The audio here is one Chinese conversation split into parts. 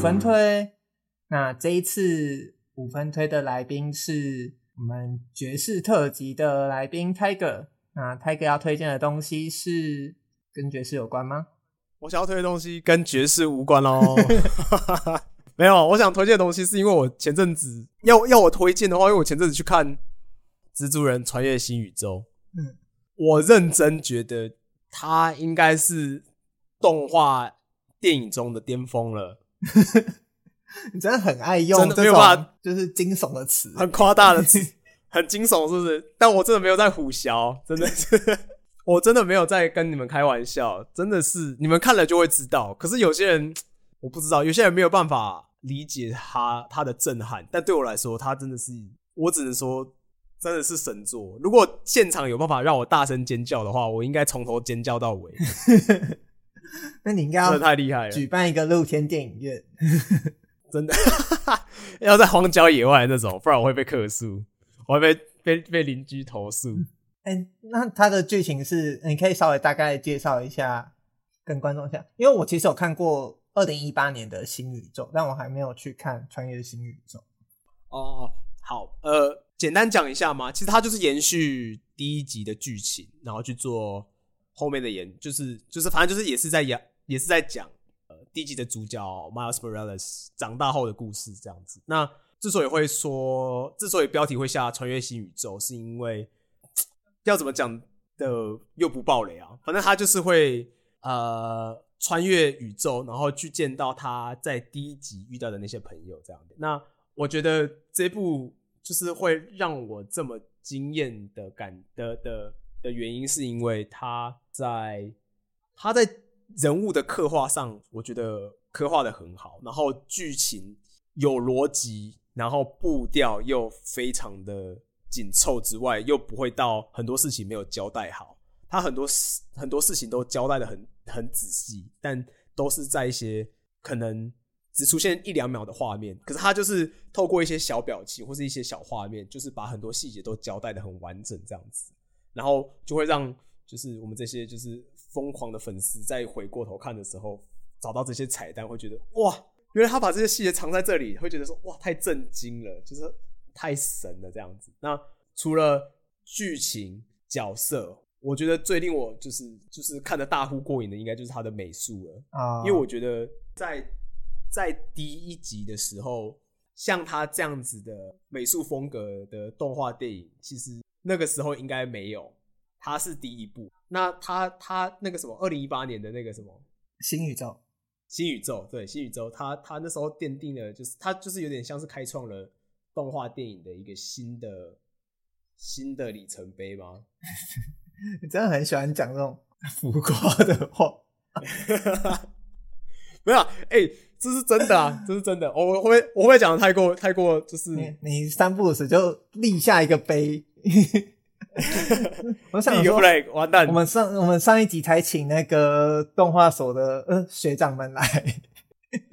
分推。那这一次五分推的来宾是我们爵士特辑的来宾 Tiger。那 Tiger 要推荐的东西是跟爵士有关吗？我想要推的东西跟爵士无关哦。没有，我想推荐的东西是因为我前阵子要要我推荐的话，因为我前阵子去看《蜘蛛人穿越新宇宙》，嗯，我认真觉得它应该是动画电影中的巅峰了。你真的很爱用这种就是惊悚的词，很夸大的词，很惊悚，是不是？但我真的没有在虎啸，真的是，我真的没有在跟你们开玩笑，真的是你们看了就会知道。可是有些人我不知道，有些人没有办法理解他他的震撼，但对我来说，他真的是，我只能说真的是神作。如果现场有办法让我大声尖叫的话，我应该从头尖叫到尾。那你应该要太厉害了，举办一个露天电影院。真的 要在荒郊野外那种，不然我会被客诉，我会被被被邻居投诉。哎、欸，那它的剧情是，你可以稍微大概介绍一下，跟观众讲，因为我其实有看过二零一八年的新宇宙，但我还没有去看穿越新宇宙。哦，好，呃，简单讲一下嘛，其实它就是延续第一集的剧情，然后去做后面的演，就是就是反正就是也是在演，也是在讲呃。第一集的主角 Miles Morales 长大后的故事这样子。那之所以会说，之所以标题会下穿越新宇宙，是因为 要怎么讲的又不爆雷啊？反正他就是会呃穿越宇宙，然后去见到他在第一集遇到的那些朋友这样的。那我觉得这部就是会让我这么惊艳的感的的的原因，是因为他在他在。人物的刻画上，我觉得刻画的很好，然后剧情有逻辑，然后步调又非常的紧凑之外，又不会到很多事情没有交代好。他很多事很多事情都交代的很很仔细，但都是在一些可能只出现一两秒的画面，可是他就是透过一些小表情或是一些小画面，就是把很多细节都交代的很完整这样子，然后就会让就是我们这些就是。疯狂的粉丝在回过头看的时候，找到这些彩蛋，会觉得哇，原来他把这些细节藏在这里，会觉得说哇，太震惊了，就是太神了这样子。那除了剧情、角色，我觉得最令我就是就是看得大呼过瘾的，应该就是他的美术了啊。因为我觉得在在第一集的时候，像他这样子的美术风格的动画电影，其实那个时候应该没有。他是第一部，那他他那个什么，二零一八年的那个什么新宇宙，新宇宙对新宇宙，他他那时候奠定了，就是他就是有点像是开创了动画电影的一个新的新的里程碑吗？你真的很喜欢讲这种浮夸的话，没有，哎、欸，这是真的啊，这是真的，我会我会讲的太过太过，就是你，你三不五时就立下一个碑。我想说，完蛋！我们上我们上一集才请那个动画所的呃学长们来，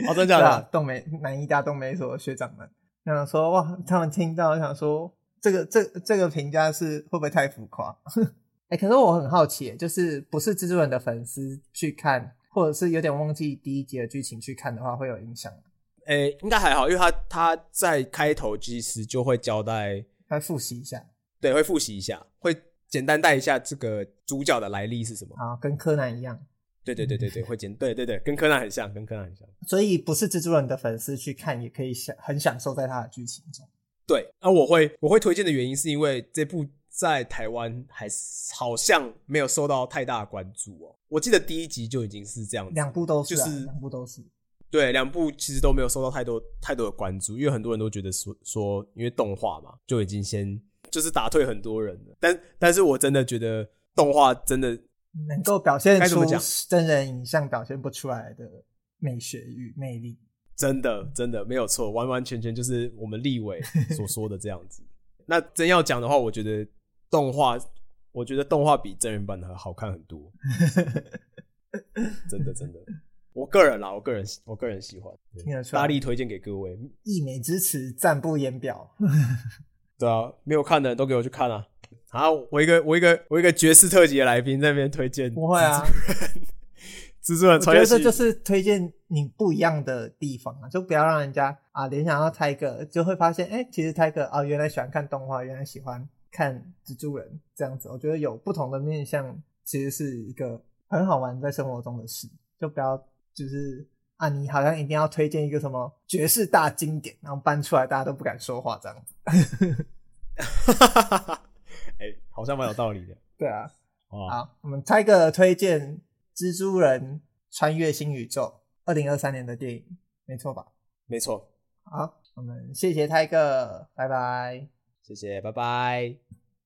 哦，真的假的？动美南医大动美所的学长们想说哇，他们听到想说这个这这个评价是会不会太浮夸？哎、欸，可是我很好奇，就是不是蜘蛛人的粉丝去看，或者是有点忘记第一集的剧情去看的话，会有影响吗？哎、欸，应该还好，因为他他在开头其实就会交代，他复习一下。对，会复习一下，会简单带一下这个主角的来历是什么。啊，跟柯南一样。对对对对对，会简对对对，跟柯南很像，跟柯南很像。所以不是蜘蛛人的粉丝去看，也可以享很享受在他的剧情中。对，那我会我会推荐的原因是因为这部在台湾还是好像没有受到太大的关注哦。我记得第一集就已经是这样子，两部都是，就是两部都是。对，两部其实都没有受到太多太多的关注，因为很多人都觉得说说，因为动画嘛，就已经先。就是打退很多人了，但但是我真的觉得动画真的能够表现出真人影像表现不出来的美学与魅力，真的真的没有错，完完全全就是我们立伟所说的这样子。那真要讲的话，我觉得动画，我觉得动画比真人版的好看很多，真的真的，我个人啦，我个人我个人喜欢，大力推荐给各位，溢美之词，赞不言表。对啊，没有看的人都给我去看啊！好，我一个我一个我一个爵士特辑的来宾在那边推荐，不会啊，蜘蛛人 我觉得这就是推荐你不一样的地方啊，就不要让人家啊联想到泰哥，就会发现，哎、欸，其实泰哥啊原来喜欢看动画，原来喜欢看蜘蛛人这样子。我觉得有不同的面向，其实是一个很好玩在生活中的事，就不要就是啊，你好像一定要推荐一个什么绝世大经典，然后搬出来大家都不敢说话这样子。哎、欸，好像蛮有道理的。对啊，哦、好，我们泰哥推荐。蜘蛛人穿越新宇宙，二零二三年的电影，没错吧？没错。好，我们谢谢泰哥，拜拜。谢谢，拜拜。